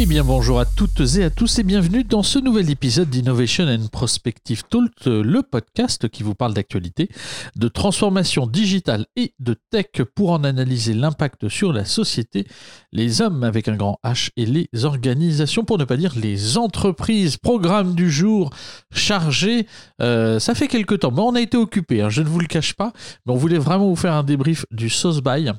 Eh bien bonjour à toutes et à tous et bienvenue dans ce nouvel épisode d'Innovation and Prospective Talk, le podcast qui vous parle d'actualité, de transformation digitale et de tech pour en analyser l'impact sur la société, les hommes avec un grand H et les organisations, pour ne pas dire les entreprises. Programme du jour chargé, euh, ça fait quelques temps, mais on a été occupé, hein, je ne vous le cache pas, mais on voulait vraiment vous faire un débrief du sauce by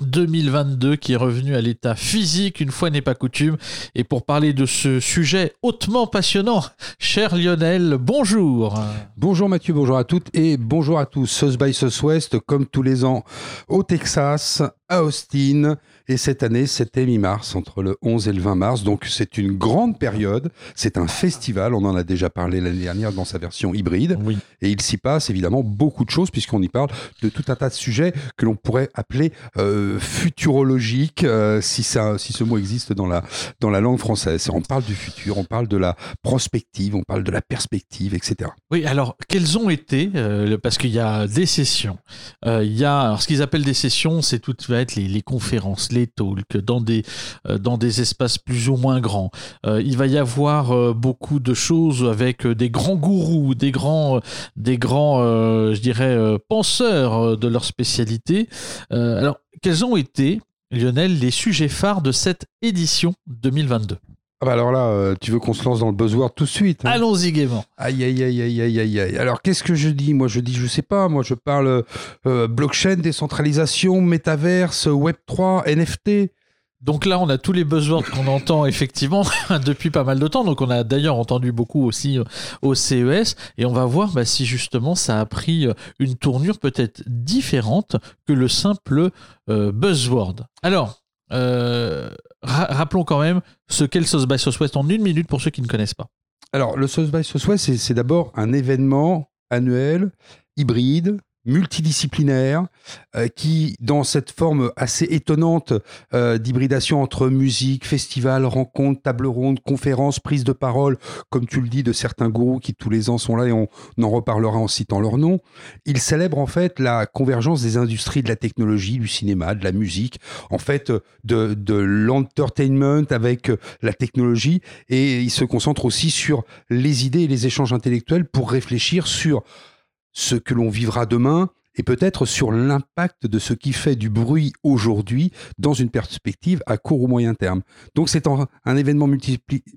2022 qui est revenu à l'état physique une fois n'est pas coutume. Et pour parler de ce sujet hautement passionnant, cher Lionel, bonjour. Bonjour Mathieu, bonjour à toutes et bonjour à tous. Sauce by West, comme tous les ans au Texas, à Austin. Et cette année, c'était mi-mars, entre le 11 et le 20 mars. Donc c'est une grande période. C'est un festival. On en a déjà parlé l'année dernière dans sa version hybride. Oui. Et il s'y passe évidemment beaucoup de choses, puisqu'on y parle de tout un tas de sujets que l'on pourrait appeler euh, futurologiques, euh, si, ça, si ce mot existe dans la, dans la langue française. On parle du futur, on parle de la prospective, on parle de la perspective, etc. Oui, alors, quelles ont été, euh, parce qu'il y a des sessions, il y a, alors, ce qu'ils appellent des sessions, c'est tout va être les, les conférences, les talks, dans des, euh, dans des espaces plus ou moins grands. Euh, il va y avoir euh, beaucoup de choses avec des grands gourous, des grands, des grands je dirais, penseurs de leur spécialité. Alors, quels ont été, Lionel, les sujets phares de cette édition 2022 Ah bah alors là, euh, tu veux qu'on se lance dans le buzzword tout de suite hein Allons-y gaiement. Aïe, aïe, aïe, aïe, aïe, aïe, aïe. Alors, qu'est-ce que je dis? Moi, je dis, je sais pas. Moi, je parle euh, blockchain, décentralisation, métaverse, Web3, NFT. Donc là, on a tous les buzzwords qu'on entend effectivement depuis pas mal de temps. Donc on a d'ailleurs entendu beaucoup aussi euh, au CES et on va voir bah, si justement ça a pris une tournure peut-être différente que le simple euh, buzzword. Alors, euh, ra- rappelons quand même ce qu'est le Sauce by Southwest en une minute pour ceux qui ne connaissent pas. Alors, le South by Southwest, c'est d'abord un événement annuel, hybride, multidisciplinaire, euh, qui, dans cette forme assez étonnante euh, d'hybridation entre musique, festival, rencontre, table ronde, conférence, prise de parole, comme tu le dis, de certains gourous qui tous les ans sont là et on, en reparlera en citant leur nom, il célèbre en fait la convergence des industries de la technologie, du cinéma, de la musique, en fait de, de l'entertainment avec la technologie et il se concentre aussi sur les idées et les échanges intellectuels pour réfléchir sur ce que l'on vivra demain et peut-être sur l'impact de ce qui fait du bruit aujourd'hui dans une perspective à court ou moyen terme. Donc c'est un, événement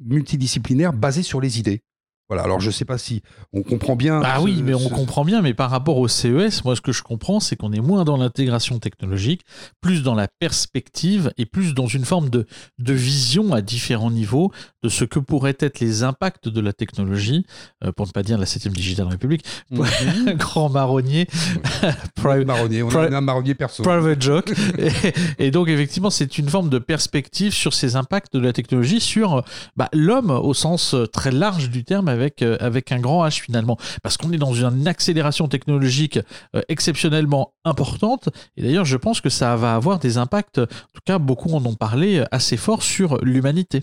multidisciplinaire basé sur les idées. Voilà, alors je ne sais pas si on comprend bien. Ah oui, mais on ce- comprend bien, mais par rapport au CES, moi ce que je comprends, c'est qu'on est moins dans l'intégration technologique, plus dans la perspective et plus dans une forme de, de vision à différents niveaux de ce que pourraient être les impacts de la technologie, euh, pour ne pas dire la 7 Digital République, Mhm. grand marronnier, pri- marronnier, on a un marronnier perso. private joke. et, et donc effectivement, c'est une forme de perspective sur ces impacts de la technologie sur bah, l'homme au sens très large du terme avec, euh, avec un grand H finalement. Parce qu'on est dans une accélération technologique euh, exceptionnellement importante. Et d'ailleurs, je pense que ça va avoir des impacts, en tout cas beaucoup en ont parlé, euh, assez forts sur l'humanité.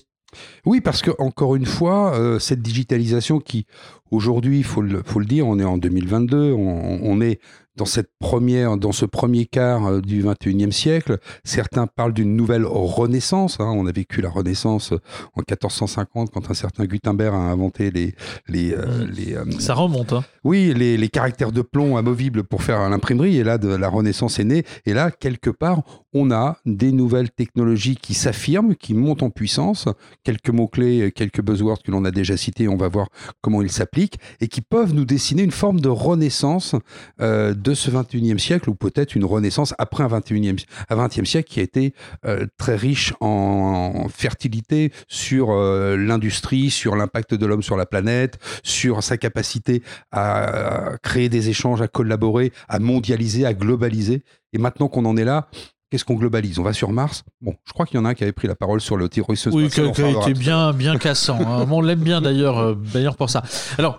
Oui, parce que encore une fois, cette digitalisation qui, aujourd'hui, il faut le, faut le dire, on est en 2022, on, on est dans cette première, dans ce premier quart euh, du 21e siècle. Certains parlent d'une nouvelle renaissance. hein. On a vécu la renaissance en 1450 quand un certain Gutenberg a inventé les, les, euh, les, euh, Ça remonte. Hein. oui, les, les caractères de plomb amovibles pour faire l'imprimerie. Et là, de, la Renaissance est née. Et là, quelque part, on a des nouvelles technologies qui s'affirment, qui montent en puissance. Quelques mots-clés, quelques buzzwords que l'on a déjà cités, on va voir comment ils s'appliquent, et qui peuvent nous dessiner une forme de renaissance euh, de ce 21e siècle, ou peut-être une renaissance après un 21e, un 20e siècle qui a été euh, très riche en fertilité sur euh, l'industrie, sur l'impact de l'homme sur la planète, sur sa capacité à créer des échanges, à collaborer, à mondialiser, à globaliser. Et maintenant qu'on en est là, qu'est-ce qu'on globalise? On va sur Mars? Bon, je crois qu'il y en a un qui avait pris la parole sur le terrorisme Oui, qui a été bien, bien cassant. hein. Bon, on l'aime bien d'ailleurs, euh, d'ailleurs pour ça. Alors,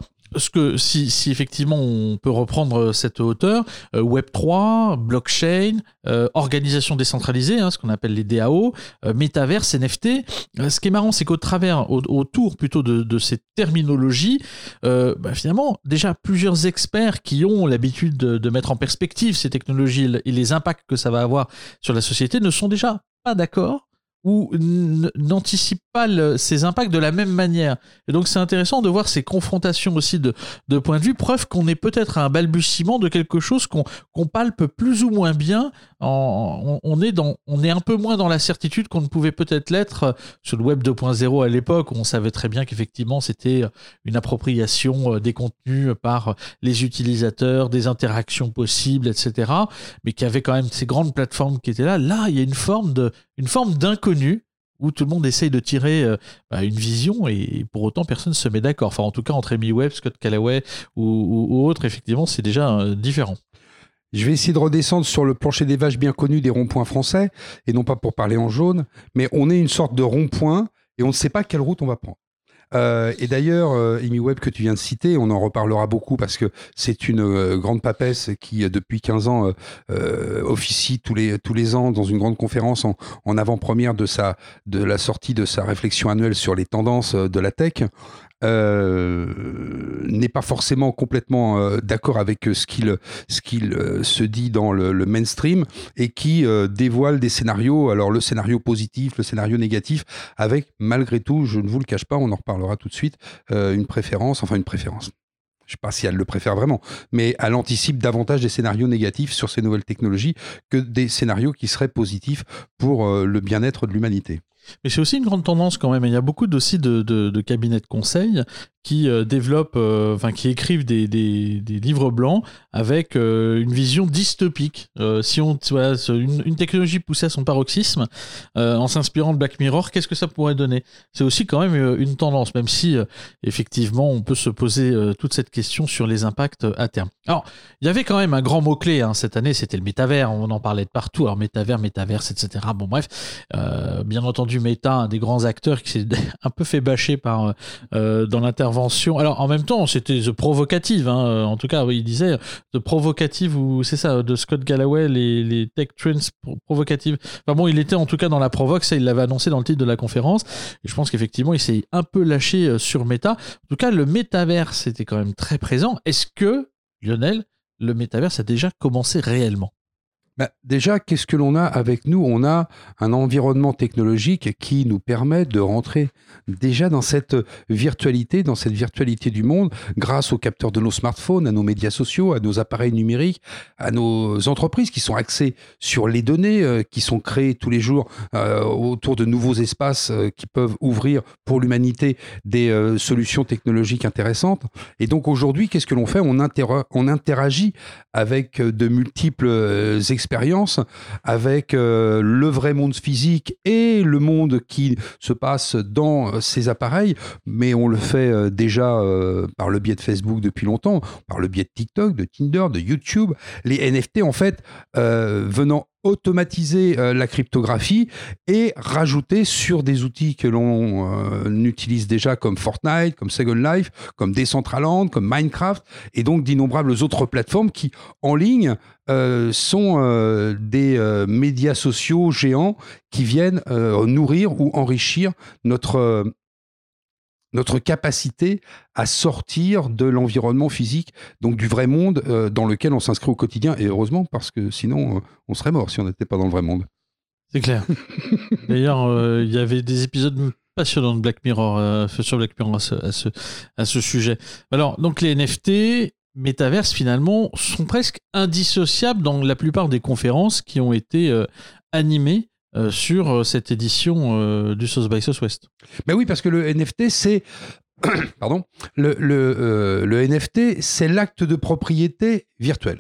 que si, effectivement on peut reprendre cette hauteur, euh, Web 3, blockchain, euh, organisation décentralisée, hein, ce qu'on appelle les DAO, euh, métaverse, NFT. Euh, ce qui est marrant, c'est qu'au travers, au- autour plutôt de, ces terminologies, euh, bah, finalement, déjà plusieurs experts qui ont l'habitude de, de mettre en perspective ces technologies et les impacts que ça va avoir sur la société ne sont déjà pas d'accord ou n'anticipe pas ces impacts de la même manière. Et donc c'est intéressant de voir ces confrontations aussi de, de points de vue, preuve qu'on est peut-être à un balbutiement de quelque chose qu'on palpe plus ou moins bien. on, est dans, on est un peu moins dans la certitude qu'on ne pouvait peut-être l'être euh, sur le web 2.0 à l'époque, où on savait très bien qu'effectivement c'était une appropriation euh, des contenus par les utilisateurs, des interactions possibles, etc. Mais qu'il y avait quand même ces grandes plateformes qui étaient là. Là, il y a une forme de, une forme d'inconnu où tout le monde essaye de tirer euh, bah, une vision et pour autant personne ne se met d'accord. Enfin, en tout cas, entre Amy Webb, Scott Callaway ou, autres, effectivement, c'est déjà euh, différent. Je vais essayer de redescendre sur le plancher des vaches bien connu des ronds-points français, et non pas pour parler en jaune, mais on est une sorte de rond-point et on ne sait pas quelle route on va prendre. Euh, et d'ailleurs, euh, Amy Webb que tu viens de citer, on en reparlera beaucoup parce que c'est une euh, grande papesse qui, depuis 15 ans, officie tous les, tous les ans dans une grande conférence en, en avant-première de, de la sortie de sa réflexion annuelle sur les tendances de la tech. Euh, n'est pas forcément complètement euh, d'accord avec ce qu'il ce qu'il euh, se dit dans le, mainstream et qui dévoile des scénarios. Alors le scénario positif, le scénario négatif, avec malgré tout, je ne vous le cache pas, on en reparlera tout de suite, une préférence, enfin une préférence. Je ne sais pas si elle le préfère vraiment, mais elle anticipe davantage des scénarios négatifs sur ces nouvelles technologies que des scénarios qui seraient positifs pour le bien-être de l'humanité. Mais c'est aussi une grande tendance quand même. Il y a beaucoup aussi de, de, cabinets de conseil qui euh, développent, euh, enfin qui écrivent des, des, livres blancs avec euh, une vision dystopique. si on, voilà, une, technologie poussée à son paroxysme, en s'inspirant de Black Mirror, qu'est-ce que ça pourrait donner? C'est aussi quand même une tendance, même si effectivement on peut se poser toute cette question sur les impacts à terme. Alors, il y avait quand même un grand mot-clé hein, cette année, c'était le métavers. On en parlait de partout. Alors métavers, métaverse, etc. Bon bref, bien entendu Meta, un des grands acteurs qui s'est un peu fait bâcher par dans l'intervention alors en même temps, c'était The Provocative, hein, en tout cas, il disait The Provocative, ou c'est ça, de Scott Galloway, les, Tech Trends Provocative. Enfin bon, il était en tout cas dans la provoque, ça il l'avait annoncé dans le titre de la conférence, et je pense qu'effectivement il s'est un peu lâché euh, sur Meta. En tout cas, le métaverse était quand même très présent. Est-ce que, Lionel, le métaverse a déjà commencé réellement? Bah, déjà, qu'est-ce que l'on a avec nous? On a un environnement technologique qui nous permet de rentrer déjà dans cette virtualité, dans cette virtualité du monde, grâce aux capteurs de nos smartphones, à nos médias sociaux, à nos appareils numériques, à nos entreprises qui sont axées sur les données, euh, qui sont créées tous les jours euh, autour de nouveaux espaces euh, qui peuvent ouvrir pour l'humanité des solutions technologiques intéressantes. Et donc aujourd'hui, qu'est-ce que l'on fait? On, on interagit avec de multiples expériences expérience avec euh, le vrai monde physique et le monde qui se passe dans euh, ces appareils, mais on le fait euh, déjà par le biais de Facebook depuis longtemps, par le biais de TikTok, de Tinder, de YouTube. Les NFT, en fait, venant automatiser la cryptographie et rajouter sur des outils que l'on utilise déjà comme Fortnite, comme Second Life, comme Decentraland, comme Minecraft et donc d'innombrables autres plateformes qui en ligne euh, sont euh, des euh, médias sociaux géants qui viennent nourrir ou enrichir notre, notre capacité à sortir de l'environnement physique, donc du vrai monde dans lequel on s'inscrit au quotidien. Et heureusement, parce que sinon, on serait mort si on n'était pas dans le vrai monde. C'est clair. D'ailleurs, il y avait des épisodes passionnants de Black Mirror sur Black Mirror à ce, à ce, sujet. Alors, donc les NFT, métaverse finalement sont presque indissociables dans la plupart des conférences qui ont été euh, animées euh, sur euh, cette édition du South by Southwest. Ben oui, parce que le NFT, c'est pardon, le, le, NFT, c'est l'acte de propriété virtuel.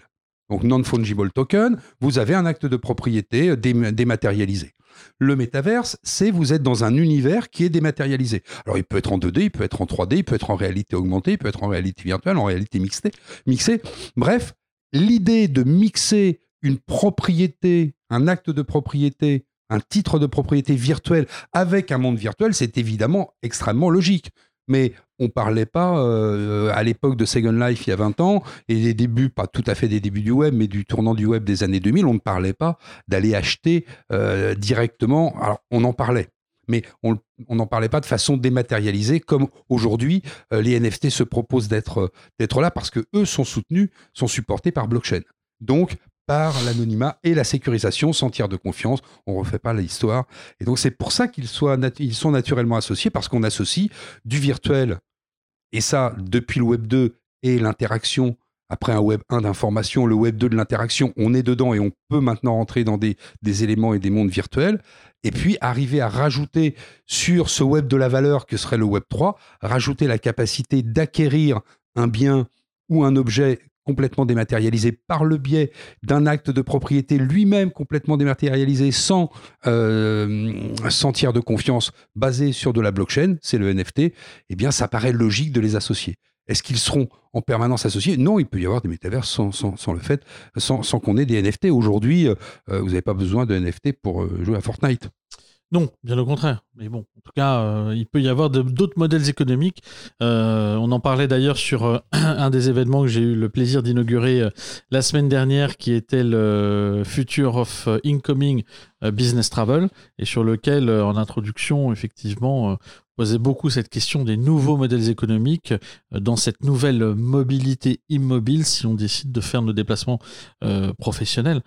Donc non-fungible token, vous avez un acte de propriété dématérialisé. Le métaverse, c'est vous êtes dans un univers qui est dématérialisé. Alors il peut être en 2D, il peut être en 3D, il peut être en réalité augmentée, il peut être en réalité virtuelle, en réalité mixée. mixée. Bref, l'idée de mixer une propriété, un acte de propriété, un titre de propriété virtuel avec un monde virtuel, c'est évidemment extrêmement logique mais on parlait pas euh, à l'époque de Second Life il y a 20 ans et des débuts, pas tout à fait des débuts du web, mais du tournant du web des années 2000, on ne parlait pas d'aller acheter euh, directement. Alors on en parlait, mais on n'en parlait pas de façon dématérialisée comme aujourd'hui euh, les NFT se proposent d'être d'être là parce que eux sont soutenus, sont supportés par blockchain. Donc par l'anonymat et la sécurisation sans tiers de confiance. On ne refait pas l'histoire. Et donc c'est pour ça qu'ils ils sont naturellement associés, parce qu'on associe du virtuel, et ça depuis le Web 2 et l'interaction après un Web 1 d'information, le Web 2 de l'interaction, on est dedans et on peut maintenant rentrer dans des, des, éléments et des mondes virtuels. Et puis arriver à rajouter sur ce Web de la valeur que serait le Web 3, rajouter la capacité d'acquérir un bien ou un objet complètement dématérialisé par le biais d'un acte de propriété lui-même complètement dématérialisé sans, euh, tiers de confiance basé sur de la blockchain, c'est le NFT, eh bien ça paraît logique de les associer. Est-ce qu'ils seront en permanence associés? Non, il peut y avoir des métavers sans, le fait, sans, qu'on ait des NFT. Aujourd'hui, euh, vous n'avez pas besoin de NFT pour euh, jouer à Fortnite. Non, bien au contraire. Mais bon, en tout cas, euh, il peut y avoir d'autres modèles économiques. Euh, on en parlait d'ailleurs sur euh, un des événements que j'ai eu le plaisir d'inaugurer la semaine dernière, qui était le Future of Incoming Business Travel, et sur lequel, en introduction, effectivement, posait beaucoup cette question des nouveaux modèles économiques dans cette nouvelle mobilité immobile si on décide de faire nos déplacements professionnels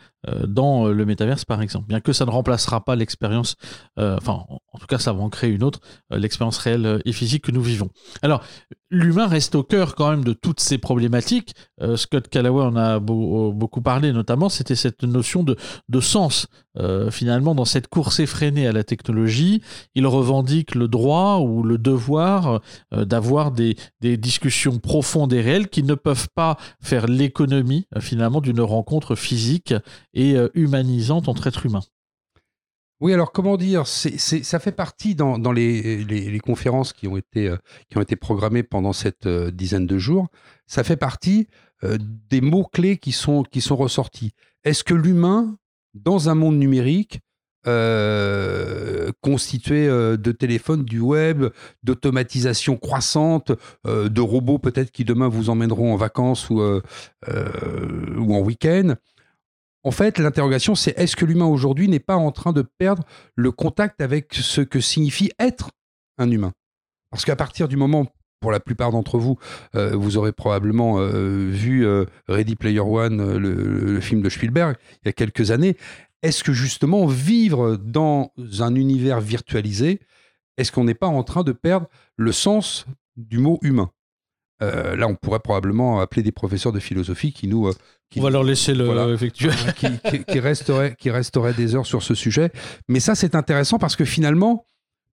dans le métaverse par exemple. Bien que ça ne remplacera pas l'expérience, enfin en tout cas ça va en créer une autre, l'expérience réelle et physique que nous vivons. Alors l'humain reste au cœur quand même de toutes ces problématiques. Euh, Scott Callaway en a euh, beaucoup parlé, notamment, c'était cette notion de, sens. Euh, finalement, dans cette course effrénée à la technologie, il revendique le droit ou le devoir d'avoir des, discussions profondes et réelles qui ne peuvent pas faire l'économie, finalement, d'une rencontre physique et humanisante entre êtres humains. Oui, alors comment dire, ça fait partie dans, les, conférences qui ont été, euh, qui ont été programmées pendant cette euh, dizaine de jours, ça fait partie euh, des mots-clés qui sont, qui sont ressortis. Est-ce que l'humain, dans un monde numérique, constitué de téléphones, du web, d'automatisation croissante, de robots peut-être qui demain vous emmèneront en vacances ou en week-end, en fait, l'interrogation, c'est est-ce que l'humain aujourd'hui n'est pas en train de perdre le contact avec ce que signifie être un humain? Parce qu'à partir du moment, pour la plupart d'entre vous, euh, vous aurez probablement euh, vu euh, Ready Player One, le, film de Spielberg, il y a quelques années. Est-ce que justement vivre dans un univers virtualisé, est-ce qu'on n'est pas en train de perdre le sens du mot humain? Là, on pourrait probablement appeler des professeurs de philosophie qui nous on va leur laisser le effectuer. qui, resterait, qui resterait des heures sur ce sujet. Mais ça, c'est intéressant parce que finalement,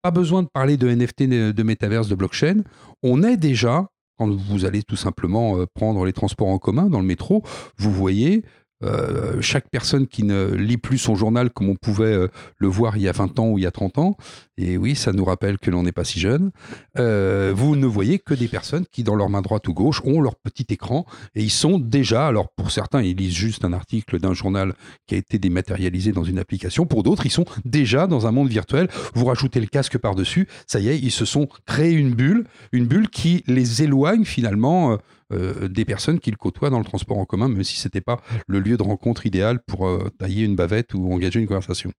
pas besoin de parler de NFT, de métaverse, de blockchain. On est déjà, quand vous allez tout simplement euh, prendre les transports en commun dans le métro, vous voyez euh, chaque personne qui ne lit plus son journal comme on pouvait euh, le voir il y a 20 ans ou il y a 30 ans, et oui, ça nous rappelle que l'on n'est pas si jeune, euh, vous ne voyez que des personnes qui, dans leur main droite ou gauche, ont leur petit écran, et ils sont déjà, alors pour certains, ils lisent juste un article d'un journal qui a été dématérialisé dans une application, pour d'autres, ils sont déjà dans un monde virtuel, vous rajoutez le casque par-dessus, ça y est, ils se sont créés une bulle, une bulle qui les éloigne finalement euh, des personnes qu'ils côtoient dans le transport en commun, même si ce n'était pas le lieu de rencontre idéal pour euh, tailler une bavette ou engager une conversation.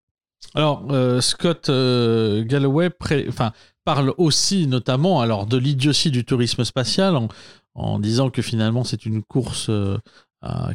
Alors, euh, Scott Galloway parle aussi notamment alors, de l'idiotie du tourisme spatial en disant que finalement c'est une course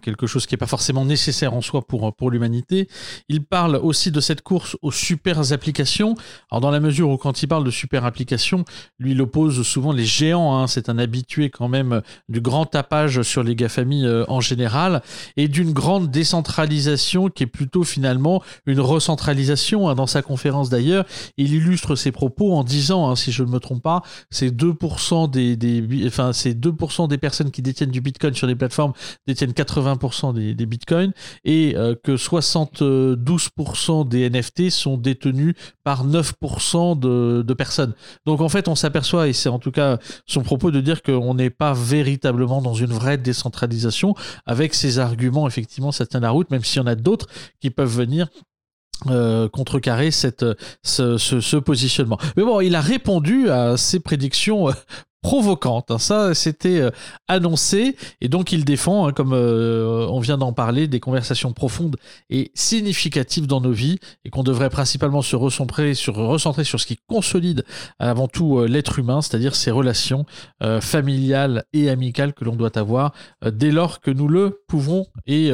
quelque chose qui n'est pas forcément nécessaire en soi pour, pour l'humanité. Il parle aussi de cette course aux super applications. Alors dans la mesure où quand il parle de super applications, lui il oppose souvent les géants, hein. c'est un habitué quand même du grand tapage sur les GAFAMI euh, en général, et d'une grande décentralisation qui est plutôt finalement une recentralisation. Hein. Dans sa conférence d'ailleurs, il illustre ses propos en disant, hein, si je ne me trompe pas, c'est 2% des, des, enfin, 2% des personnes qui détiennent du Bitcoin sur les plateformes détiennent 80% des, bitcoins et euh, que 72% des NFT sont détenus par 9% de, personnes. Donc en fait, on s'aperçoit, et c'est en tout cas son propos de dire qu'on n'est pas véritablement dans une vraie décentralisation. Avec ces arguments, effectivement, ça tient la route, même s'il y en a d'autres qui peuvent venir euh, contrecarrer cette, ce, ce, positionnement. Mais bon, il a répondu à ces prédictions euh, provocante. Ça, c'était euh, annoncé. Et donc, il défend, hein, comme euh, on vient d'en parler, des conversations profondes et significatives dans nos vies et qu'on devrait principalement se recentrer sur, ce qui consolide avant tout euh, l'être humain, c'est-à-dire ses relations familiales et amicales que l'on doit avoir dès lors que nous le pouvons et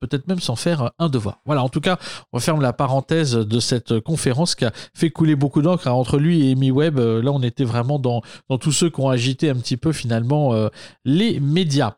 peut-être même s'en faire un devoir. Voilà, en tout cas, on referme la parenthèse de cette conférence qui a fait couler beaucoup d'encre hein. entre lui et Amy Webb. Là, on était vraiment dans, dans tous ceux qui ont agiter un petit peu finalement euh, les médias.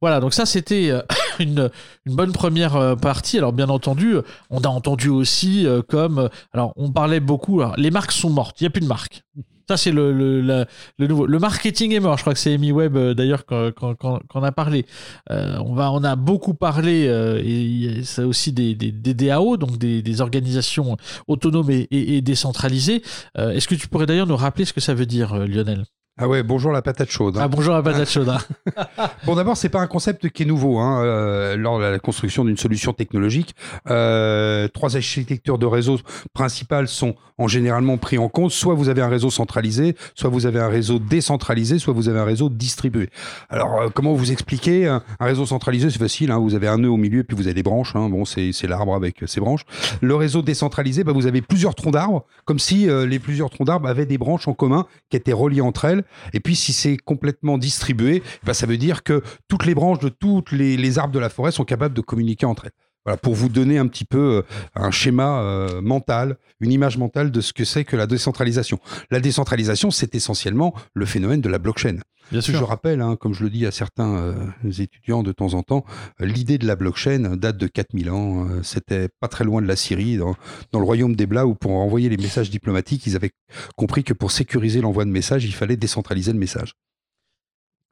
Voilà, donc ça c'était euh, une, bonne première euh, partie. Alors bien entendu, on a entendu aussi comme... Alors on parlait beaucoup, les marques sont mortes, il n'y a plus de marques. Ça c'est le, nouveau. Le marketing est mort, je crois que c'est Amy Webb d'ailleurs qu'on a parlé. on, va, on a beaucoup parlé, et c'est aussi des, des, DAO, donc des, organisations autonomes et décentralisées. Est-ce que tu pourrais d'ailleurs nous rappeler ce que ça veut dire, Lionel? Ah ouais, bonjour la patate chaude. Hein. Ah bonjour la patate chaude. Hein. bon d'abord, c'est pas un concept qui est nouveau. Hein, euh, lors de la construction d'une solution technologique, euh, trois architectures de réseau principales sont en généralement pris en compte. Soit vous avez un réseau centralisé, soit vous avez un réseau décentralisé, soit vous avez un réseau distribué. Alors euh, comment vous expliquer un, réseau centralisé C'est facile. Vous avez un nœud au milieu, puis vous avez des branches. Bon, c'est l'arbre avec ses branches. Le réseau décentralisé, bah, vous avez plusieurs troncs d'arbres, comme si les plusieurs troncs d'arbres avaient des branches en commun qui étaient reliées entre elles et puis, si c'est complètement distribué, bah, ça veut dire que toutes les branches de tous les, arbres de la forêt sont capables de communiquer entre elles. Voilà, pour vous donner un petit peu euh, un schéma euh, mental, une image mentale de ce que c'est que la décentralisation. La décentralisation, c'est essentiellement le phénomène de la blockchain. Bien sûr. Je rappelle, hein, comme je le dis à certains euh, étudiants de temps en temps, l'idée de la blockchain date de 4000 ans. C'était pas très loin de la Syrie, dans, dans le royaume des Blas, où pour envoyer les messages diplomatiques, ils avaient compris que pour sécuriser l'envoi de messages, il fallait décentraliser le message.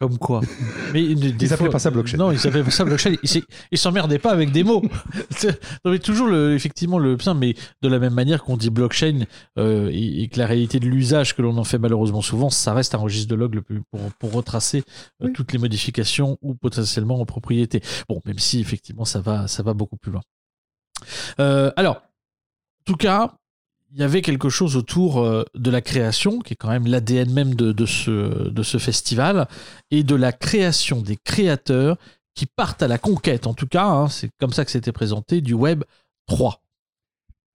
Comme quoi mais Ils s'appelaient pas ça blockchain. Non, ils s'appelaient pas ça blockchain. Ils s'emmerdaient pas avec des mots. non, mais toujours le, effectivement le mais de la même manière qu'on dit blockchain euh, et, que la réalité de l'usage que l'on en fait malheureusement souvent, ça reste un registre de log pour, pour retracer euh, toutes les modifications ou potentiellement en propriété. Bon, même si effectivement ça va, ça va beaucoup plus loin. Euh, alors, en tout cas, il y avait quelque chose autour euh, de la création, qui est quand même l'ADN même de, ce, festival, et de la création des créateurs qui partent à la conquête, en tout cas, hein, c'est comme ça que c'était présenté, du Web 3.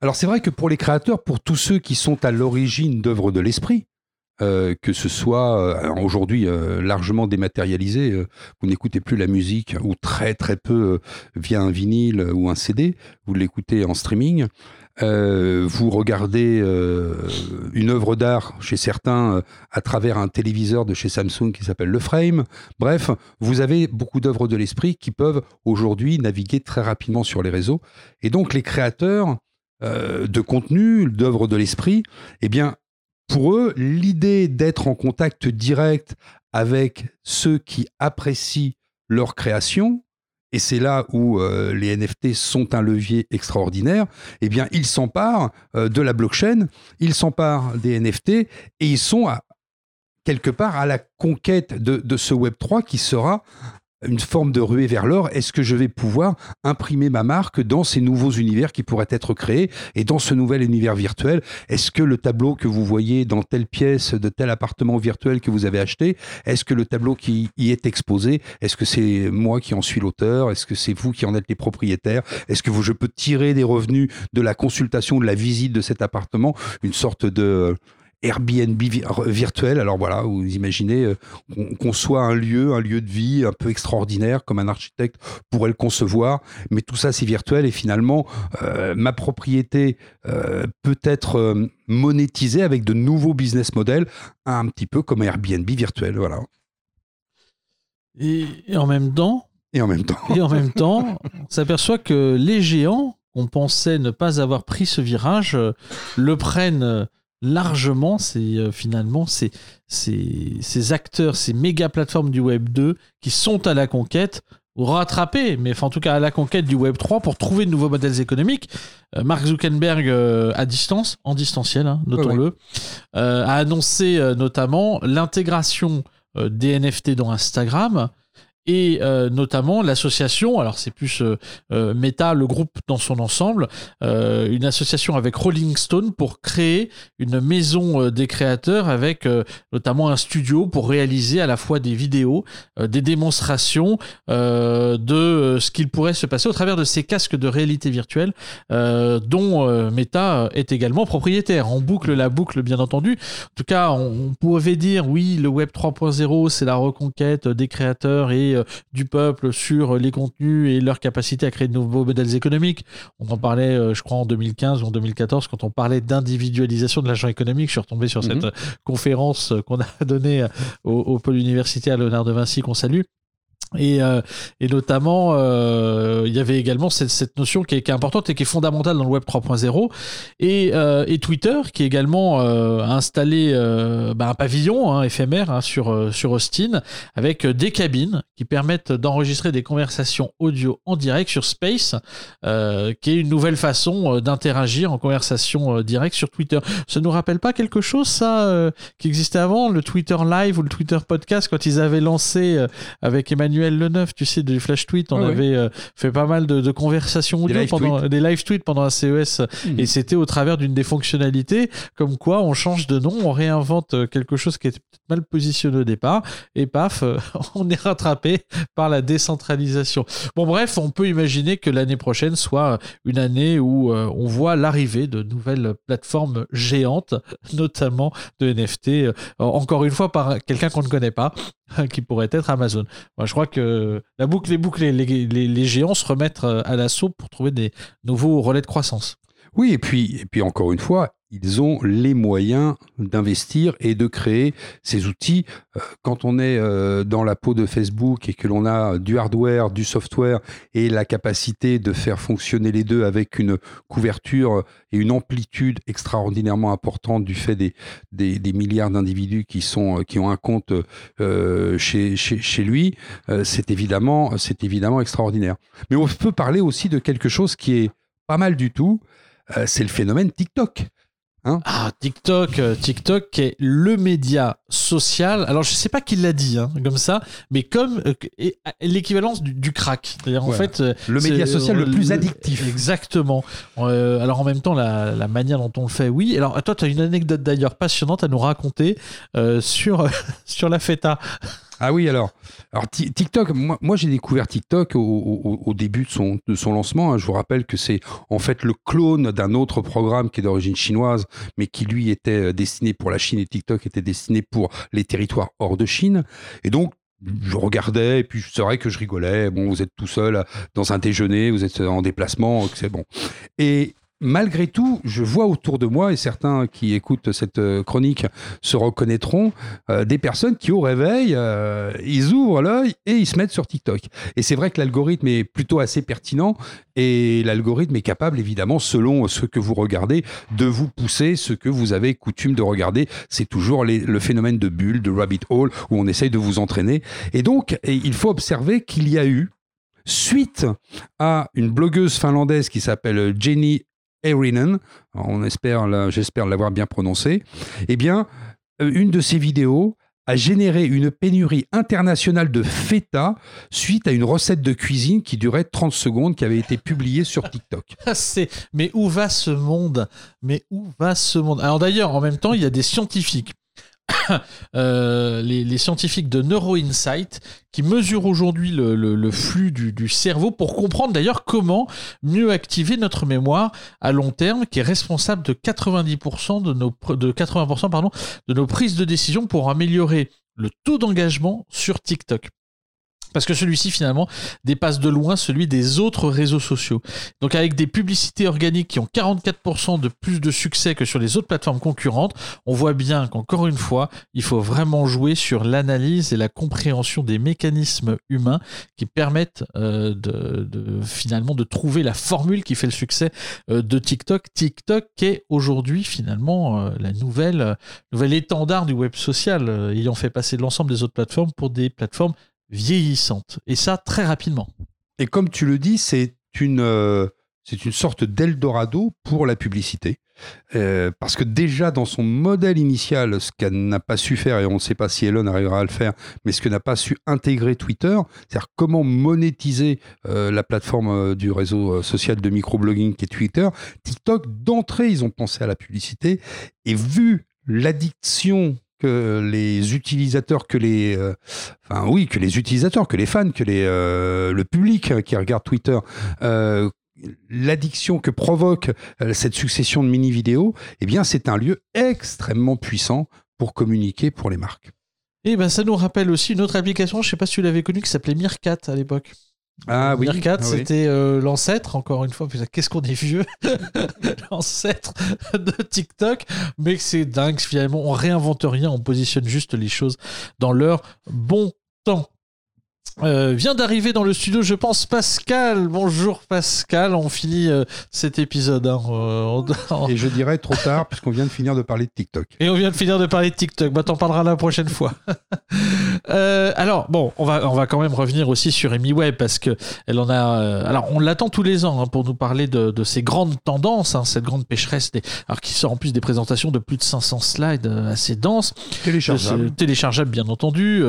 Alors c'est vrai que pour les créateurs, pour tous ceux qui sont à l'origine d'œuvres de l'esprit, euh, que ce soit euh, aujourd'hui largement dématérialisé, vous n'écoutez plus la musique ou très très peu via un vinyle ou un CD, vous l'écoutez en streaming. Euh, vous regardez euh, une œuvre d'art chez certains euh, à travers un téléviseur de chez Samsung qui s'appelle le Frame. Bref, vous avez beaucoup d'œuvres de l'esprit qui peuvent aujourd'hui naviguer très rapidement sur les réseaux. Et donc les créateurs de contenu, d'œuvres de l'esprit, eh bien, pour eux, l'idée d'être en contact direct avec ceux qui apprécient leur création, et c'est là où euh, les NFT sont un levier extraordinaire, eh bien, ils s'emparent euh, de la blockchain, ils s'emparent des NFT et ils sont quelque part à la conquête de, de ce Web3 qui sera une forme de ruée vers l'or. Est-ce que je vais pouvoir imprimer ma marque dans ces nouveaux univers qui pourraient être créés et dans ce nouvel univers virtuel? Est-ce que le tableau que vous voyez dans telle pièce de tel appartement virtuel que vous avez acheté, est-ce que le tableau qui y est exposé, est-ce que c'est moi qui en suis l'auteur Est-ce que c'est vous qui en êtes les propriétaires? Est-ce que je peux tirer des revenus de la consultation, de la visite de cet appartement, une sorte de Airbnb virtuel. Alors voilà, vous imaginez euh, qu'on soit un lieu, un lieu de vie un peu extraordinaire, comme un architecte pourrait le concevoir, mais tout ça c'est virtuel et finalement euh, ma propriété euh, peut être monétisée avec de nouveaux business models, un petit peu comme Airbnb virtuel. Voilà. Et, en même temps. Et en même temps. et en même temps, on s'aperçoit que les géants, on pensait ne pas avoir pris ce virage, le prennent largement, c'est euh, finalement ces, ces, acteurs, ces méga plateformes du Web 2 qui sont à la conquête ou rattraper, mais en tout cas à la conquête du Web 3 pour trouver de nouveaux modèles économiques. Euh, Mark Zuckerberg, euh, à distance, en distanciel, hein, notons-le, a annoncé notamment l'intégration des NFT dans Instagram et euh, notamment l'association, alors c'est plus euh, euh, Meta, le groupe dans son ensemble, une association avec Rolling Stone pour créer une maison des créateurs avec notamment un studio pour réaliser à la fois des vidéos, des démonstrations de ce qu'il pourrait se passer au travers de ces casques de réalité virtuelle dont Meta est également propriétaire. On boucle la boucle bien entendu. En tout cas, on, on pouvait dire oui, le Web 3.0 c'est la reconquête des créateurs et euh, du peuple sur les contenus et leur capacité à créer de nouveaux modèles économiques. On en parlait, euh, je crois, en 2015 ou en 2014, quand on parlait d'individualisation de l'argent économique. Je suis retombé sur cette mhm. conférence qu'on a donnée au, au pôle universitaire Léonard de Vinci, qu'on salue. Et, euh, et, notamment, euh, il y avait également cette, notion qui est, importante et qui est fondamentale dans le Web 3.0. Et, euh, et, Twitter, qui est également a installé bah, un pavillon hein, éphémère hein, sur, sur Austin, avec des cabines qui permettent d'enregistrer des conversations audio en direct sur Space, qui est une nouvelle façon d'interagir en conversation directe sur Twitter. Ça nous rappelle pas quelque chose, ça, qui existait avant, le Twitter Live ou le Twitter Podcast, quand ils avaient lancé avec Emmanuel le neuf, tu sais, du flash tweet, on avait euh, fait pas mal de, conversations audio des pendant des live tweets pendant un CES mmh. et c'était au travers d'une des fonctionnalités comme quoi on change de nom, on réinvente euh, quelque chose qui était mal positionné au départ et paf, euh, on est rattrapé par la décentralisation. Bon bref, on peut imaginer que l'année prochaine soit une année où on voit l'arrivée de nouvelles plateformes géantes, notamment de NFT, encore une fois par quelqu'un qu'on ne connaît pas, qui pourrait être Amazon. Moi, je crois que la boucle est bouclée. Les, géants se remettent euh, à l'assaut pour trouver des nouveaux relais de croissance. Oui, et puis, et puis encore une fois, ils ont les moyens d'investir et de créer ces outils. Euh, quand on est euh, dans la peau de Facebook et que l'on a du hardware, du software et la capacité de faire fonctionner les deux avec une couverture et une amplitude extraordinairement importante du fait des, milliards d'individus qui, sont, qui ont un compte euh, chez, lui, c'est évidemment, évidemment extraordinaire. Mais on peut parler aussi de quelque chose qui est pas mal du tout, c'est le phénomène TikTok. Hein ah, TikTok, euh, TikTok est le média social. Alors, je sais pas qui l'a dit, hein, comme ça, mais comme euh, l'équivalence du, crack. C'est-à-dire, en fait. Euh, le média social le plus addictif. Exactement. alors, en même temps, la, manière dont on le fait, oui. Alors, toi, tu as une anecdote d'ailleurs passionnante à nous raconter sur, sur la FETA. Ah oui, alors, alors TikTok, moi, j'ai découvert TikTok au, début de son, lancement. Hein. Je vous rappelle que c'est en fait le clone d'un autre programme qui est d'origine chinoise, mais qui lui était euh, destiné pour la Chine et TikTok était destiné pour les territoires hors de Chine. Et donc, je regardais et puis c'est vrai que je rigolais. Bon, vous êtes tout seul dans un déjeuner, vous êtes en déplacement, c'est bon. Et malgré tout, je vois autour de moi, et certains qui écoutent cette euh, chronique se reconnaîtront, euh, des personnes qui au réveil, euh, ils ouvrent l'œil et ils se mettent sur TikTok. Et c'est vrai que l'algorithme est plutôt assez pertinent et l'algorithme est capable, évidemment, selon ce que vous regardez, de vous pousser ce que vous avez coutume de regarder. C'est toujours le phénomène de bulle, de rabbit hole, où on essaye de vous entraîner. Et donc, il faut observer qu'il y a eu suite à une blogueuse finlandaise qui s'appelle Jenny On espère, j'espère l'avoir bien prononcé, eh bien, euh, une de ces vidéos a généré une pénurie internationale de feta suite à une recette de cuisine qui durait 30 secondes qui avait été publiée sur TikTok. Mais où va ce monde? Mais où va ce monde? Alors d'ailleurs, en même temps, il y a des scientifiques Euh, les, scientifiques de NeuroInsight qui mesurent aujourd'hui le, flux du, cerveau pour comprendre d'ailleurs comment mieux activer notre mémoire à long terme qui est responsable de 90% de nos, de 80% pardon, de nos prises de décision pour améliorer le taux d'engagement sur TikTok parce que celui-ci finalement dépasse de loin celui des autres réseaux sociaux. Donc avec des publicités organiques qui ont 44% de plus de succès que sur les autres plateformes concurrentes, on voit bien qu'encore une fois, il faut vraiment jouer sur l'analyse et la compréhension des mécanismes humains qui permettent euh, de, finalement de trouver la formule qui fait le succès euh, de TikTok. TikTok est aujourd'hui finalement euh, la nouvelle, nouvelle étendard du web social, ayant fait passer l'ensemble des autres plateformes pour des plateformes vieillissante. Et ça, très rapidement. Et comme tu le dis, c'est une, euh, c'est une sorte d'Eldorado pour la publicité. Euh, parce que déjà dans son modèle initial, ce qu'elle n'a pas su faire, et on ne sait pas si Elon arrivera à le faire, mais ce que n'a pas su intégrer Twitter, c'est-à-dire comment monétiser euh, la plateforme du réseau social de microblogging qui est Twitter, TikTok, d'entrée, ils ont pensé à la publicité, et vu l'addiction que les utilisateurs, que les, enfin oui, que les utilisateurs, que les fans, que les, le public hein, qui regarde Twitter l'addiction que provoque euh, cette succession de mini-vidéos, eh bien, c'est un lieu extrêmement puissant pour communiquer pour les marques. Et eh ben, ça nous rappelle aussi une autre application, je ne sais pas si tu l'avais connue, qui s'appelait Meerkat à l'époque. Ah oui. Meerkat, ah c'était euh, l'ancêtre, encore une fois, qu'est-ce qu'on est vieux, l'ancêtre de TikTok, mais c'est dingue, finalement, on réinvente rien, on positionne juste les choses dans leur bon temps. Euh, vient d'arriver dans le studio, je pense, Pascal. Bonjour Pascal, on finit euh, cet épisode. Hein. Euh, Et je dirais trop tard, puisqu'on vient de finir de parler de TikTok. Et on vient de finir de parler de TikTok. Bah, t'en parleras la prochaine fois. alors, bon, on va, on va quand même revenir aussi sur Amy Webb, parce que elle en a. alors, on l'attend tous les ans hein, pour nous parler de, de ces grandes tendances, hein, cette grande pécheresse, des, alors qui sort en plus des présentations de plus de 500 slides assez denses. Téléchargeable. téléchargeable, bien entendu.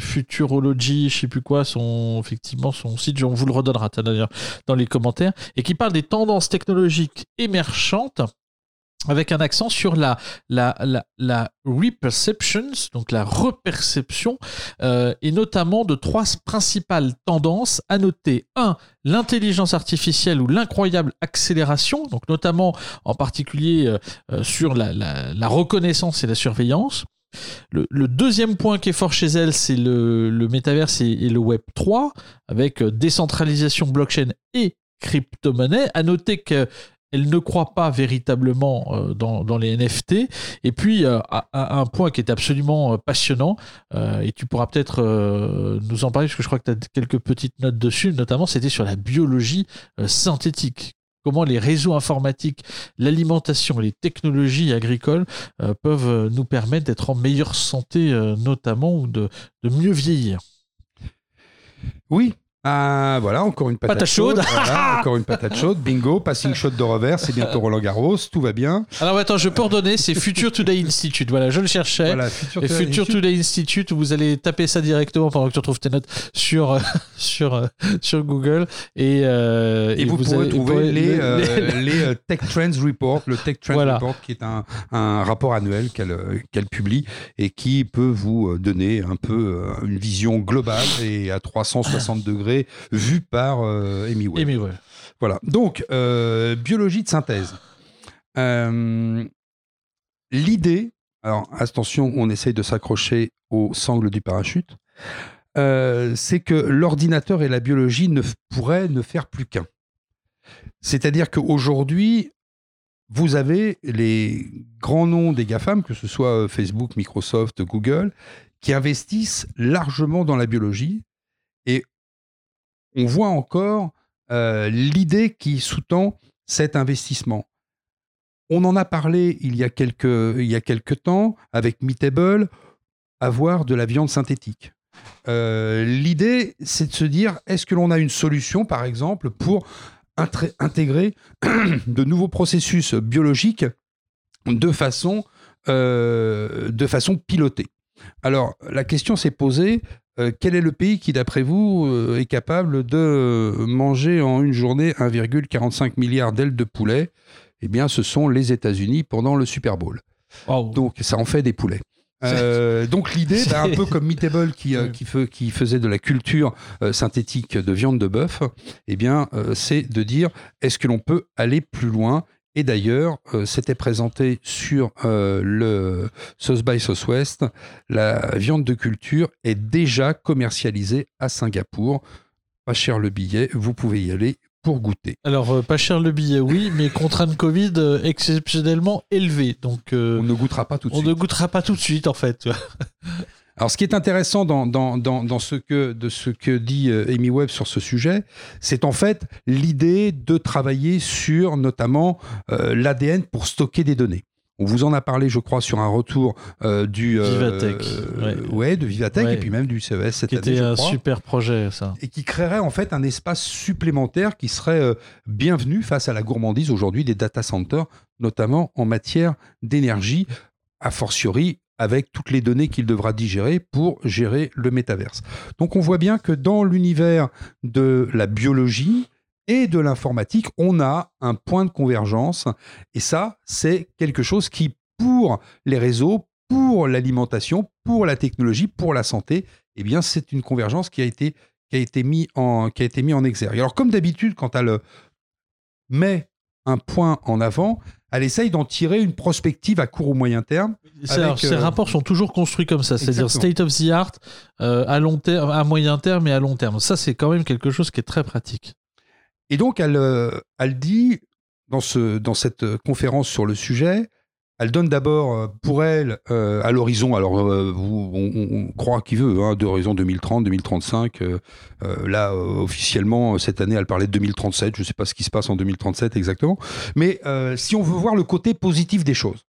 Futurology, je sais plus quoi son, effectivement, son site, on vous le redonnera d'ailleurs dans les commentaires, et qui parle des tendances technologiques émergentes avec un accent sur la, la, la, la reperceptions, donc la reperception, euh, et notamment de trois principales tendances à noter. Un, l'intelligence artificielle ou l'incroyable accélération, donc notamment en particulier euh, euh, sur la, la, reconnaissance et la surveillance. Le, deuxième point qui est fort chez elle, c'est le, le métaverse et, le Web 3, avec euh, décentralisation blockchain et crypto-monnaie. À noter qu'elle ne croit pas véritablement euh, dans, les NFT. Et puis, euh, un point qui est absolument passionnant, et tu pourras peut-être nous en parler, parce que je crois que tu as quelques petites notes dessus, notamment c'était sur la biologie synthétique comment les réseaux informatiques, l'alimentation, les technologies agricoles euh, peuvent euh, nous permettre d'être en meilleure santé, euh, notamment, ou de, de mieux vieillir. Oui, ah, voilà, encore une patate, chaude. encore une patate chaude. Bingo, passing shot de revers, c'est bientôt Roland Garros, tout va bien. Alors attends, je peux redonner, c'est Future Today Institute. Voilà, je le cherchais. Voilà, Future, Et Future Today Institute, vous allez taper ça directement pendant que tu retrouves tes notes sur, euh, sur, euh, sur Google. Et, euh, et, vous, pourrez trouver les, les, Tech Trends Report, le Tech Trends Report qui est un, un rapport annuel qu'elle qu'elle publie et qui peut vous donner un peu une vision globale et à 360 degrés vu par euh, Amy Webb. Voilà. Donc, euh, biologie de synthèse. Euh, l'idée, alors attention, on essaye de s'accrocher au sangle du parachute, c'est que l'ordinateur et la biologie ne pourraient ne faire plus qu'un. C'est-à-dire qu'aujourd'hui, vous avez les grands noms des GAFAM, que ce soit Facebook, Microsoft, Google, qui investissent largement dans la biologie. Et on voit encore euh, l'idée qui sous-tend cet investissement. On en a parlé il y a quelques, temps avec Meatable, avoir de la viande synthétique. Euh, l'idée, c'est de se dire, est-ce que l'on a une solution, par exemple, pour intégrer de nouveaux processus biologiques de façon, euh, de façon pilotée? Alors, la question s'est posée, euh, quel est le pays qui, d'après vous, euh, est capable de manger en une journée 1,45 milliard d'ailes de poulet? Eh bien, ce sont les États-Unis pendant le Super Bowl. Donc, ça en fait des poulets. Euh, donc l'idée, bah, un peu comme Meatable qui, qui, faisait de la culture synthétique de viande de bœuf, eh bien, c'est de dire est-ce que l'on peut aller plus loin et d'ailleurs, euh, c'était présenté sur euh, le Sauce by Southwest. La viande de culture est déjà commercialisée à Singapour. Pas cher le billet, vous pouvez y aller pour goûter. Alors, euh, pas cher le billet, oui, mais contrainte Covid exceptionnellement élevée. Donc, on ne goûtera pas tout de suite. On ne goûtera pas tout de suite, en fait. Alors, ce qui est intéressant dans, dans, dans, ce que, de ce que dit euh, Amy Webb sur ce sujet, c'est en fait l'idée de travailler sur notamment euh, l'ADN pour stocker des données. On vous en a parlé, je crois, sur un retour euh, du euh, Vivatech, ouais. ouais, de Vivatech Ouais. et puis même du CES cette Qui année, était je un crois. super projet, ça. et qui créerait en fait un espace supplémentaire qui serait euh, bienvenu face à la gourmandise aujourd'hui des data centers, notamment en matière d'énergie, a fortiori avec toutes les données qu'il devra digérer pour gérer le métaverse. Donc on voit bien que dans l'univers de la biologie et de l'informatique, on a un point de convergence et ça, c'est quelque chose qui, pour les réseaux, pour l'alimentation, pour la technologie, pour la santé, eh bien, c'est une convergence qui a été qui en en exergue. Alors comme d'habitude, quand elle met un point en avant, elle essaye d'en tirer une prospective à court ou moyen terme. Ces euh, rapports sont toujours construits comme ça, c'est-à-dire state of the art euh, à long terme, à moyen terme et à long terme. Ça, c'est quand même quelque chose qui est très pratique. Et donc elle euh, elle dit dans ce dans cette conférence sur le sujet, elle donne d'abord euh, pour elle euh, à l'horizon. Alors euh, vous- on, croit qui veut, hein, de l'horizon 2030, 2035. euh, euh, là officiellement cette année, elle parlait de 2037. Je ne sais pas ce qui se passe en 2037 exactement. Mais si on veut voir le côté positif des choses,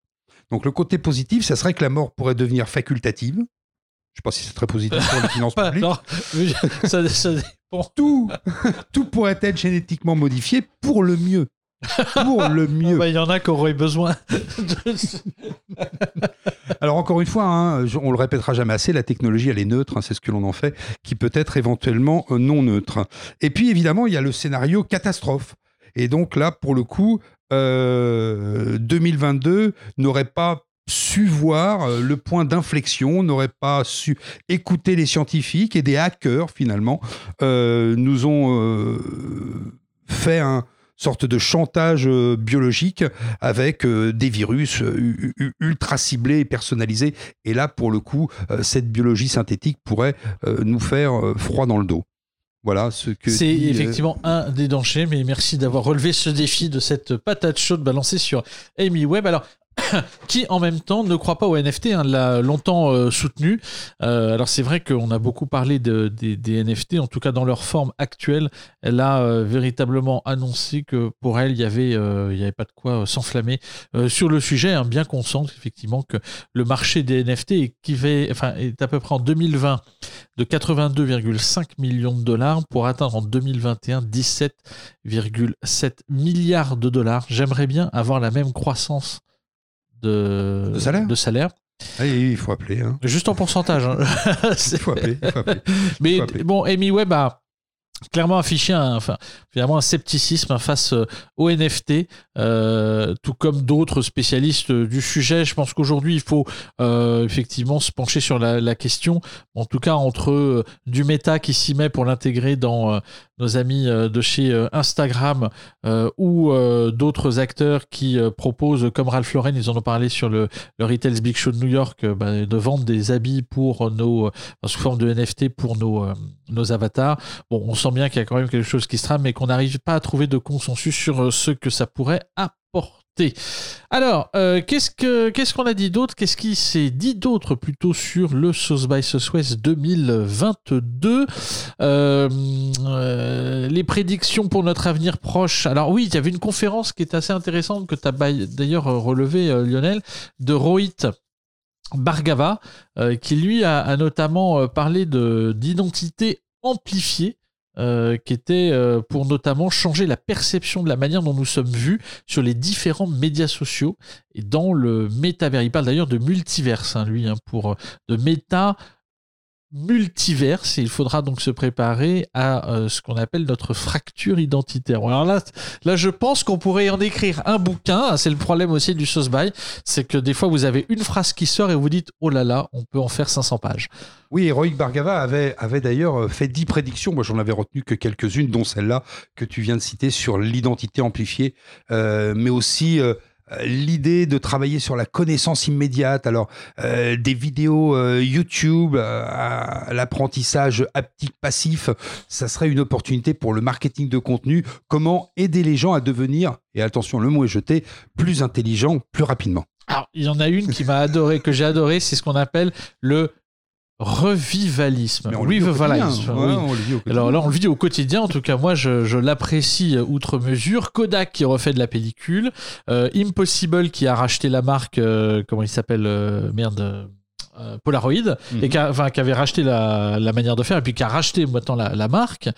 donc le côté positif, ça serait que la mort pourrait devenir facultative. Je sais pas si c'est très positif pour les finances Pas- publiques. alors, ça. Tout, tout pourrait être génétiquement modifié pour le mieux. Pour le mieux. Bah, Il y en a qui auraient besoin. de- Alors encore une fois, hein, on le répétera jamais assez, la technologie elle est neutre, hein, c'est ce que l'on en fait, qui peut être éventuellement euh, non neutre. Et puis évidemment, il y a le scénario catastrophe. Et donc là, pour le coup, euh, 2022 n'aurait pas su voir euh, le point d'inflexion, n'aurait pas su écouter les scientifiques et des hackers finalement euh, nous ont euh, fait un sorte de chantage euh, biologique avec euh, des virus euh, ultra ciblés et personnalisés. Et là, pour le coup, cette biologie synthétique pourrait nous faire froid dans le dos. Voilà ce que. C'est euh, effectivement un des dangers, mais merci d'avoir relevé ce défi de cette patate chaude balancée sur Amy Webb. Alors, qui en même temps ne croit pas au NFT, hein, l'a longtemps euh, soutenu. Euh, alors c'est vrai qu'on a beaucoup parlé de- des, NFT, en tout cas dans leur forme actuelle. Elle a euh, véritablement annoncé que pour elle, il y avait, euh, avait pas de quoi s'enflammer sur le sujet, hein, bien qu'on sente effectivement que le marché des NFT qui va- enfin, est à peu près en 2020 de 82,5 millions de dollars pour atteindre en 2021 17,7 milliards de dollars. J'aimerais bien avoir la même croissance de, De salaire de salaire. ah, il faut appeler. Hein. Juste en pourcentage. hein. Il faut appeler. il faut appeler. Mais faut appeler. bon, Amy Webb a clairement affiché un, un scepticisme face euh, au NFT, euh, tout comme d'autres spécialistes du sujet. Je pense qu'aujourd'hui, il faut euh, effectivement se pencher sur la, question. En tout cas, entre du méta qui s'y met pour l'intégrer dans nos amis de chez Instagram ou d'autres acteurs qui proposent, comme Ralph Lauren, ils en ont parlé sur le, le Retail's Big Show de New York, bah, de vendre des habits pour nos, sous forme de NFT pour nos, nos avatars. Bon, on sent bien qu'il y a quand même quelque chose qui se trame, mais qu'on n'arrive pas à trouver de consensus sur euh, ce que ça pourrait apporter. Alors, euh, qu'est-ce que qu'est-ce qu'on a dit d'autre? Qu'est-ce qui s'est dit d'autre plutôt sur le South by Southwest 2022 Euh, Les prédictions pour notre avenir proche. Alors oui, il y avait une conférence qui est assez intéressante que tu as d'ailleurs relevé, Lionel, de Rohit. Bargava, euh, qui lui a, notamment euh, parlé de d'identité amplifiée, euh, qui était pour notamment changer la perception de la manière dont nous sommes vus sur les différents médias sociaux et dans le métavers. Il parle d'ailleurs de multiverse, hein, lui, hein, pour de méta multiverse et il faudra donc se préparer à euh, ce qu'on appelle notre fracture identitaire. Alors là, là je pense qu'on pourrait en écrire un bouquin. C'est le problème aussi du sauce by, c'est que des fois vous avez une phrase qui sort et vous dites oh là là, on peut en faire 500 pages. Oui, Héroïque Bargava avait, avait d'ailleurs euh, fait 10 prédictions. Moi, j'en avais retenu que quelques-unes, dont celle-là que tu viens de citer sur l'identité amplifiée, euh, mais aussi l'idée de travailler sur la connaissance immédiate. Alors, euh, des vidéos euh, YouTube, euh, l'apprentissage haptique passif, ça serait une opportunité pour le marketing de contenu. Comment aider les gens à devenir, et attention, le mot est jeté, plus intelligents plus rapidement. Alors, il y en a une qui m'a adoré, que j'ai adoré, c'est ce qu'on appelle le Revivalisme. Le Revivalisme, oui. On le quotidien. Alors là, on le vit au quotidien. En tout cas, moi, je, je l'apprécie euh, outre mesure. Kodak qui refait de la pellicule. Euh, Impossible qui a racheté la marque, euh, comment il s'appelle euh, Merde. Euh, Polaroid Mhm. et qui, enfin, qui avait racheté la, la manière de faire et puis qui a racheté maintenant la, la marque.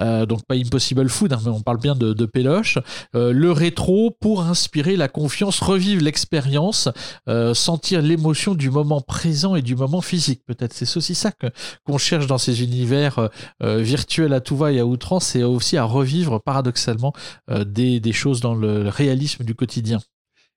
Euh, donc pas Impossible Food hein, mais on parle bien de, de Péloche. Euh, le rétro pour inspirer la confiance revivre l'expérience euh, sentir l'émotion du moment présent et du moment physique. Peut-être c'est aussi ça qu'on cherche dans ces univers euh, euh, virtuels à tout va et à outrance c'est aussi à revivre paradoxalement euh, des, des choses dans le réalisme du quotidien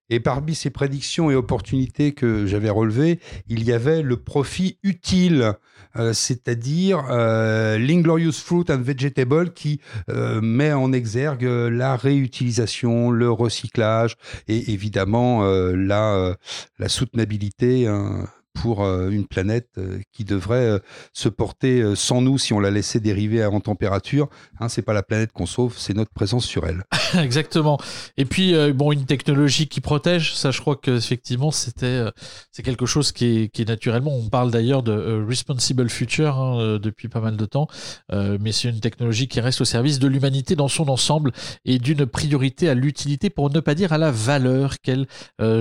Et parmi ces prédictions et opportunités que j'avais relevées, il y avait le profit utile, euh, c'est-à-dire euh, l'Inglorious Fruit and Vegetable qui euh, met en exergue la réutilisation, le recyclage et évidemment euh, la, euh, la soutenabilité hein, pour euh, une planète euh, qui devrait euh, se porter euh, sans nous si on la laissait dériver en température. Hein, c'est pas la planète qu'on sauve, c'est notre présence sur elle. Exactement. Et puis euh, bon, une technologie qui protège, ça, je crois que effectivement, c'était euh, c'est quelque chose qui est, naturellement. On parle d'ailleurs de euh, responsible future hein, depuis pas mal de temps, mais c'est une technologie qui reste au service de l'humanité dans son ensemble et d'une priorité à l'utilité, pour ne pas dire à la valeur qu'elle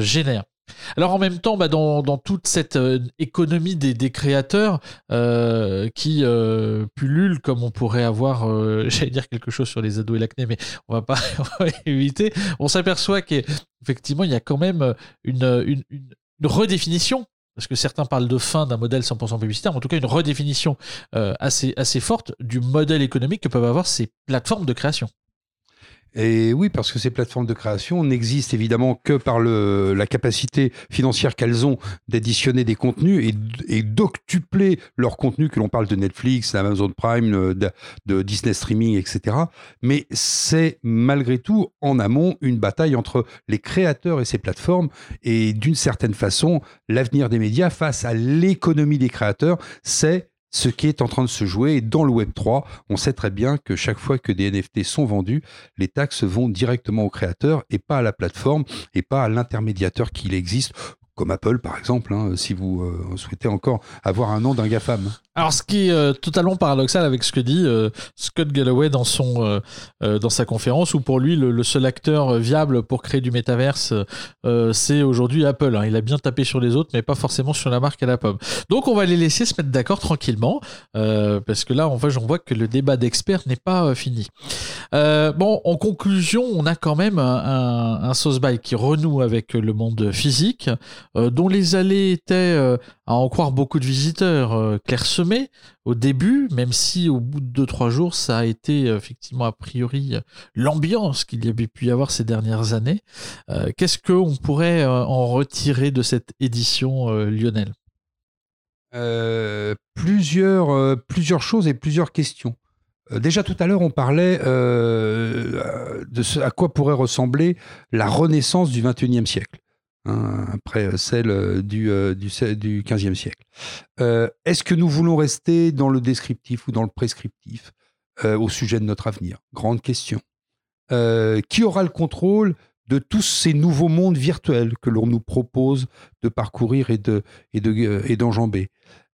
génère. Alors en même temps, bah, dans, toute cette euh, économie des, créateurs euh, qui euh, pullulent, comme on pourrait avoir, euh, j'allais dire quelque chose sur les ados et l'acné, mais on va pas éviter, on s'aperçoit qu'effectivement, il y a quand même une, redéfinition. Parce que certains parlent de fin d'un modèle 100% publicitaire, mais en tout cas une redéfinition assez forte du modèle économique que peuvent avoir ces plateformes de création. Et oui, parce que ces plateformes de création n'existent évidemment que par le, la capacité financière qu'elles ont d'additionner des contenus et, d'octupler leurs contenus, que l'on parle de Netflix, d'Amazon Prime, euh, de Disney Streaming, etc. Mais c'est malgré tout en amont une bataille entre les créateurs et ces plateformes. Et d'une certaine façon, l'avenir des médias face à l'économie des créateurs, c'est ce qui est en train de se jouer. Et dans le Web 3, on sait très bien que chaque fois que des NFT sont vendus, les taxes vont directement au créateur et pas à la plateforme et pas à l'intermédiateur qu'il existe, comme Apple par exemple, hein, si vous euh, souhaitez encore avoir un nom d'un GAFAM. Alors, ce qui est euh, totalement paradoxal avec ce que dit euh, Scott Galloway dans, son, euh, dans sa conférence, où pour lui, le, seul acteur viable pour créer du métaverse, c'est aujourd'hui Apple. hein. Il a bien tapé sur les autres, mais pas forcément sur la marque à la pomme. Donc, on va les laisser se mettre d'accord tranquillement, parce que là, fait, j'en vois que le débat d'experts n'est pas fini. Bon, en conclusion, on a quand même un, un, sauce by qui renoue avec le monde physique, dont les allées étaient, à en croire beaucoup de visiteurs, euh, au début, même si au bout de 2-3 jours, ça a été euh, effectivement a priori euh, l'ambiance qu'il y avait pu y avoir ces dernières années. Euh, Qu'est-ce qu'on pourrait en retirer de cette édition, Lionel? Plusieurs, plusieurs choses et plusieurs questions. Déjà tout à l'heure, on parlait de ce à quoi pourrait ressembler la renaissance du 21e siècle, hein, après celle euh, du, euh, du, du 15e siècle. Euh, Est-ce que nous voulons rester dans le descriptif ou dans le prescriptif euh, au sujet de notre avenir? Grande question. Euh, qui aura le contrôle de tous ces nouveaux mondes virtuels que l'on nous propose de parcourir et de et de euh, et d'enjamber?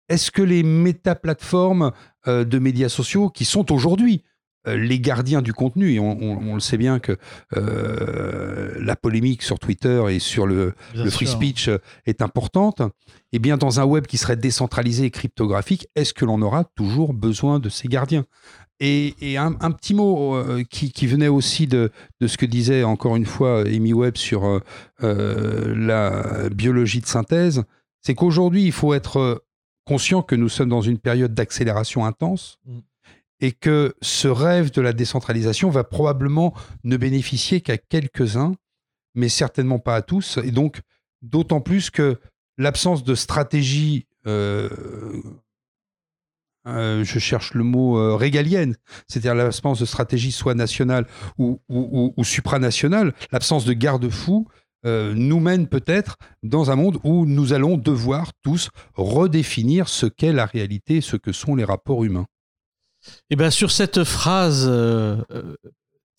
Est-ce que les méta-plateformes euh, de médias sociaux qui sont aujourd'hui euh, les gardiens du contenu, et on, on- on le sait bien que euh, la polémique sur Twitter et sur le, free sûr. speech euh, est importante, eh bien, dans un web qui serait décentralisé et cryptographique, est-ce que l'on aura toujours besoin de ces gardiens? Et, et un, un petit mot euh, qui, qui venait aussi de, de ce que disait encore une fois Amy Webb sur euh, euh, la biologie de synthèse, c'est qu'aujourd'hui, il faut être euh, conscient que nous sommes dans une période d'accélération intense Mm. Et que ce rêve de la décentralisation va probablement ne bénéficier qu'à quelques-uns, mais certainement pas à tous. Et donc, d'autant plus que l'absence de stratégie, euh, euh, je cherche le mot euh, régalienne, c'est-à-dire l'absence de stratégie soit nationale ou, supranationale, l'absence de garde-fous nous mène peut-être dans un monde où nous allons devoir tous redéfinir ce qu'est la réalité, ce que sont les rapports humains. Et bien, sur cette phrase euh, euh,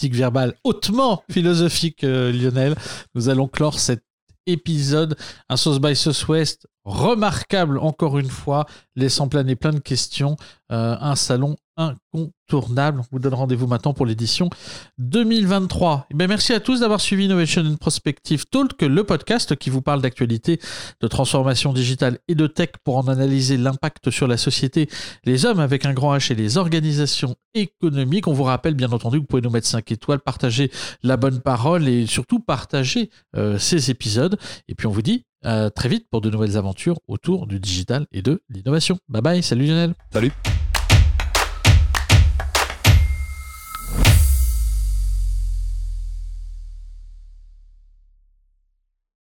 verbale hautement philosophique, euh, Lionel, nous allons clore cette épisode. Un Sauce by Southwest remarquable encore une fois, laissant planer plein de questions. Euh, un salon incontournable. On vous donne rendez-vous maintenant pour l'édition 2023. Et eh bien, merci à tous d'avoir suivi Innovation and Prospective Talk, le podcast qui vous parle d'actualité, de transformation digitale et de tech pour en analyser l'impact sur la société, les hommes avec un grand H et les organisations économiques. On vous rappelle bien entendu que vous pouvez nous mettre 5 étoiles, partager la bonne parole et surtout partager euh, ces épisodes. Et puis on vous dit très vite pour de nouvelles aventures autour du digital et de l'innovation. Bye bye, salut Lionel. Salut.